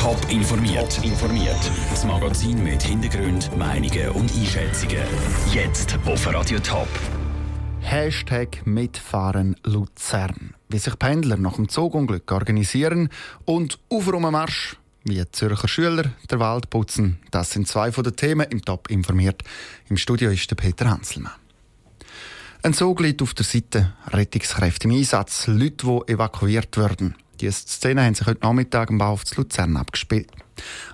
Top informiert. informiert. Das Magazin mit Hintergrund, Meinungen und Einschätzungen. Jetzt auf Radio Top. Hashtag Mitfahren Luzern. Wie sich Pendler nach dem Zugunglück organisieren und Aufräumenmarsch wie Zürcher Schüler der Wald putzen. Das sind zwei von den Themen im Top informiert. Im Studio ist der Peter Hanselmann. Ein Zug liegt auf der Seite, Rettungskräfte im Einsatz, Leute, die evakuiert werden. Diese Szene haben sich heute Nachmittag im Bahnhof zu Luzern abgespielt.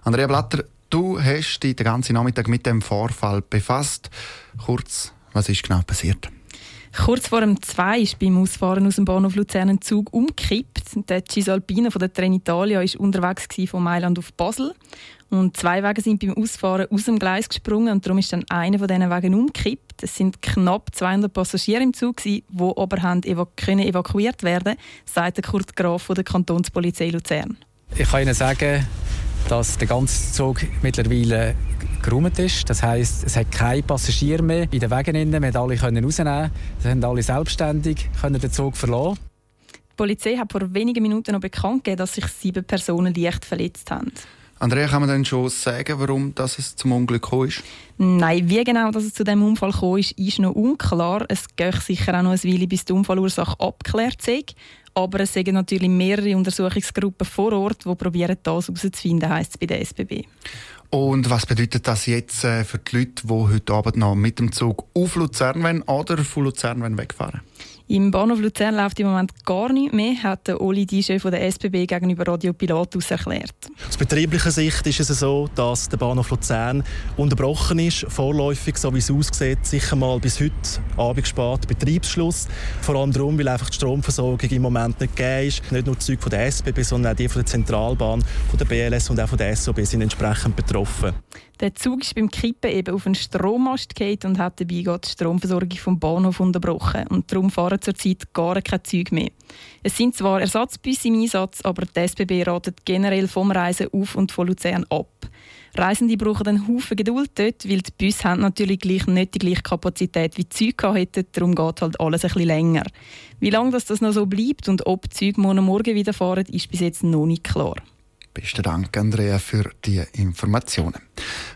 Andrea Blatter, du hast dich den ganzen Nachmittag mit dem Vorfall befasst. Kurz, was ist genau passiert? Kurz vor dem 2 ist beim Ausfahren aus dem Bahnhof Luzern ein Zug umgekippt. Der Cisalpino von der Trenitalia war unterwegs von Mailand auf Basel. Und zwei Wagen sind beim Ausfahren aus dem Gleis gesprungen und darum ist dann einer von diesen Wagen umgekippt. Es sind knapp 200 Passagiere im Zug, die aber haben evakuiert werden sagt Kurt Graf von der Kantonspolizei Luzern. Ich kann Ihnen sagen, dass der ganze Zug mittlerweile geräumt ist. Das heisst, es hat keine Passagiere mehr in den Wagen. Wir konnten alle rausnehmen. Sie haben alle selbstständig können den Zug verlassen. Die Polizei hat vor wenigen Minuten noch bekannt gegeben, dass sich sieben Personen leicht verletzt haben. Andrea, kann man denn schon sagen, warum das es zum Unglück gekommen ist? Nein, wie genau dass es zu dem Unfall gekommen ist, ist noch unklar. Es geht sicher auch noch eine Weile, bis die Unfallursache abgeklärt ist. Aber es sind natürlich mehrere Untersuchungsgruppen vor Ort, die probieren, das herauszufinden, heisst es bei der SBB. Und was bedeutet das jetzt äh, für die Leute, die heute Abend noch mit dem Zug auf Luzern wollen oder von Luzern wegfahren wollen? Im Bahnhof Luzern läuft im Moment gar nichts mehr, hat der Oli Dische von der SBB gegenüber Radio Pilatus erklärt. Aus betrieblicher Sicht ist es so, dass der Bahnhof Luzern unterbrochen ist, vorläufig, so wie es aussieht, sicher mal bis heute Abend spät Betriebsschluss. Vor allem darum, weil einfach die Stromversorgung im Moment nicht gegeben ist. Nicht nur die Züge von der SBB, sondern auch die von der Zentralbahn, von der BLS und auch von der SOB sind entsprechend betroffen. Der Zug ist beim Kippen eben auf einen Strommast gefallen und hat dabei die Stromversorgung vom Bahnhof unterbrochen. Und darum fahren zurzeit gar keine Züge mehr. Es sind zwar Ersatzbusse im Einsatz, aber die SBB ratet generell vom Reisen auf und von Luzern ab. Reisende brauchen einen Haufen Geduld dort, weil die Busse haben natürlich gleich nicht die gleiche Kapazität wie die Züge hätten. Darum geht halt alles ein bisschen länger. Wie lange das, das noch so bleibt und ob die Züge morgen wieder fahren, ist bis jetzt noch nicht klar. Besten Dank, Andrea, für die Informationen.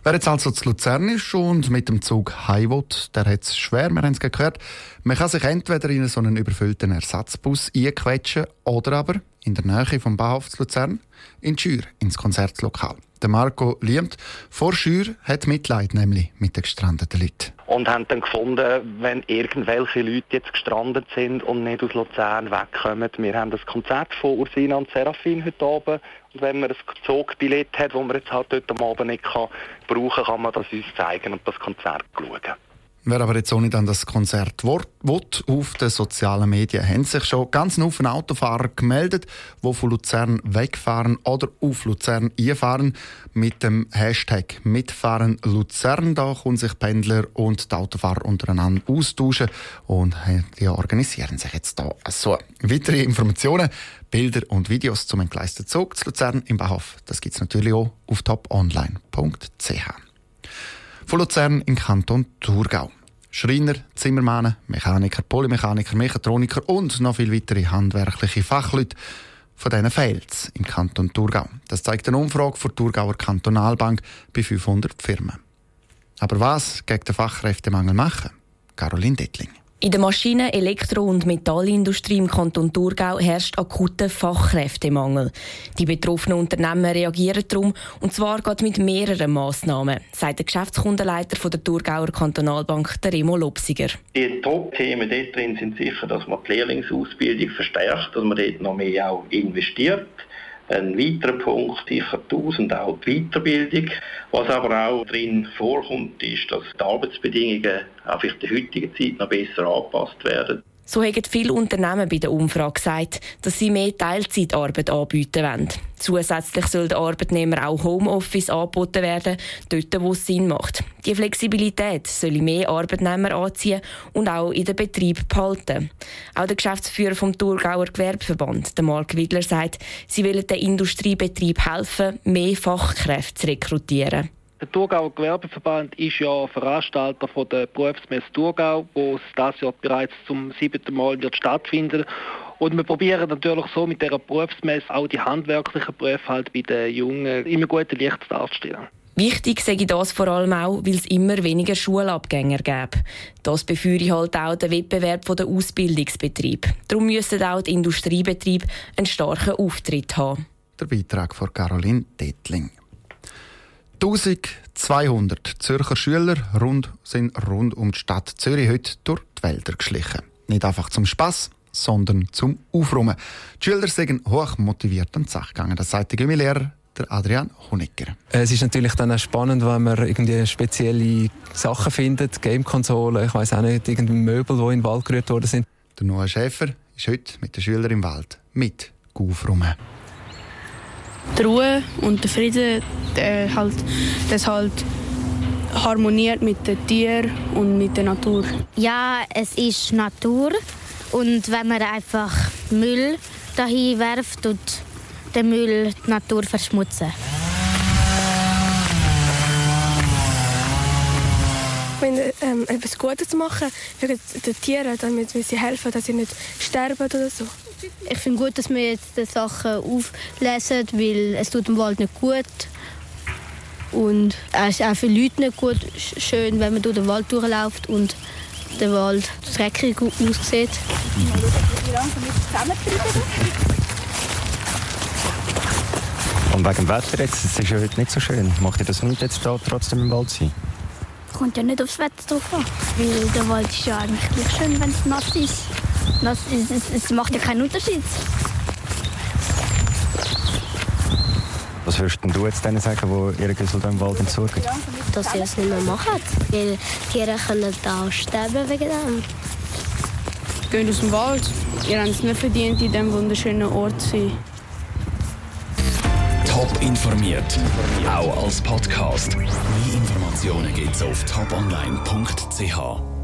Wer jetzt also zu Luzern ist und mit dem Zug heim der hat es schwer, wir haben es gehört. Man kann sich entweder in so einen überfüllten Ersatzbus einquetschen oder aber in der Nähe vom Bahnhof zu Luzern in Schür ins Konzertlokal. Der Marco Liemt vor Schür hat Mitleid nämlich mit den gestrandeten Leuten. Und haben dann gefunden, wenn irgendwelche Leute jetzt gestrandet sind und nicht aus Luzern wegkommen, wir haben das Konzert von Ursina und Serafin heute Abend und wenn man ein Zugbillett hat, das man jetzt halt heute Abend nicht kann, brauchen kann, man das uns zeigen und das Konzert schauen. Wer aber jetzt auch nicht an das Konzert will, auf den sozialen Medien haben sich schon ganz Haufen Autofahrer gemeldet, die von Luzern wegfahren oder auf Luzern einfahren. Mit dem Hashtag Mitfahren Luzern da können sich Pendler und die Autofahrer untereinander austauschen und die organisieren sich jetzt da so. Weitere Informationen, Bilder und Videos zum entgleisten Zug zu Luzern im Bahnhof, das gibt es natürlich auch auf toponline.ch von Luzern im Kanton Thurgau. Schreiner, Zimmermänner, Mechaniker, Polymechaniker, Mechatroniker und noch viele weitere handwerkliche Fachleute. Von diesen fehlt im Kanton Thurgau. Das zeigt eine Umfrage der Thurgauer Kantonalbank bei 500 Firmen. Aber was gegen den Fachkräftemangel machen? Caroline Dettling. In der Maschinen-, Elektro- und Metallindustrie im Kanton Thurgau herrscht akuter Fachkräftemangel. Die betroffenen Unternehmen reagieren darum, und zwar geht mit mehreren Massnahmen, sagt der Geschäftskundenleiter der Thurgauer Kantonalbank, der Remo Lopsiger. Die Top-Themen dort drin sind sicher, dass man die Lehrlingsausbildung verstärkt, dass man dort noch mehr auch investiert. Ein weiterer Punkt sicher tausend auch die Weiterbildung. Was aber auch drin vorkommt, ist, dass die Arbeitsbedingungen auch für die heutige Zeit noch besser angepasst werden. So haben viele Unternehmen bei der Umfrage gesagt, dass sie mehr Teilzeitarbeit anbieten wollen. Zusätzlich soll den Arbeitnehmern auch Homeoffice angeboten werden, dort wo es Sinn macht. Die Flexibilität soll mehr Arbeitnehmer anziehen und auch in den Betrieb behalten. Auch der Geschäftsführer vom Thurgauer Gewerbeverband, Mark Widler, sagt, sie wollen den Industriebetrieb helfen, mehr Fachkräfte zu rekrutieren. Der Thurgauer Gewerbeverband ist ja Veranstalter von der Berufsmesse Thurgau, wo es das Jahr bereits zum siebten Mal wird stattfinden Und wir probieren natürlich so mit dieser Berufsmesse auch die handwerklichen Berufe halt bei den Jungen immer gute Licht darzustellen. Wichtig sage ich das vor allem auch, weil es immer weniger Schulabgänger gäbe. Das befeuere halt auch den Wettbewerb der Ausbildungsbetrieb. Darum müssen auch die Industriebetriebe einen starken Auftritt haben. Der Beitrag von Caroline Dettling. 1200 Zürcher Schüler rund, sind rund um die Stadt Zürich heute durch die Wälder geschlichen. Nicht einfach zum Spass, sondern zum Aufräumen. Die Schüler sind hoch motiviert an die Sache gegangen. Das sagt der Gymnasiallehrer Adrian Honecker. Es ist natürlich dann auch spannend, wenn man irgendwie spezielle Sachen findet, Gamekonsolen, ich weiß auch nicht, irgendein Möbel, die in den Wald gerührt worden sind. Der Noah Schäfer ist heute mit den Schülern im Wald mit aufräumen. Die Ruhe und der Frieden, der halt, das halt harmoniert mit den Tieren und mit der Natur. Ja, es ist Natur und wenn man einfach Müll dahin werft, tut der Müll die Natur verschmutzen. Wenn ähm, etwas Gutes machen für die Tiere, damit wir sie helfen, dass sie nicht sterben oder so. Ich finde gut, dass wir jetzt die Sachen auflesen, weil es tut dem Wald nicht gut. Und es ist auch für Leute nicht gut schön, wenn man durch den Wald durchläuft und der Wald dreckig aussieht. Und wegen dem Wetter jetzt, es ist ja heute nicht so schön. Macht ihr das nicht jetzt da trotzdem im Wald sein? Kommt ja nicht aufs Wetter drauf an. Weil der Wald ist ja eigentlich schön, wenn es nass ist. Nass ist es, es macht ja keinen Unterschied. Was würdest du jetzt denen sagen, die ihre Güssel im Wald entsorgen? Dass sie es nicht mehr machen. Weil Tiere können da sterben wegen dem. Geht aus dem Wald. Ihr habt es nicht verdient, in diesem wunderschönen Ort zu sein. Top informiert, auch als Podcast. Mehr Informationen gibt es auf toponline.ch.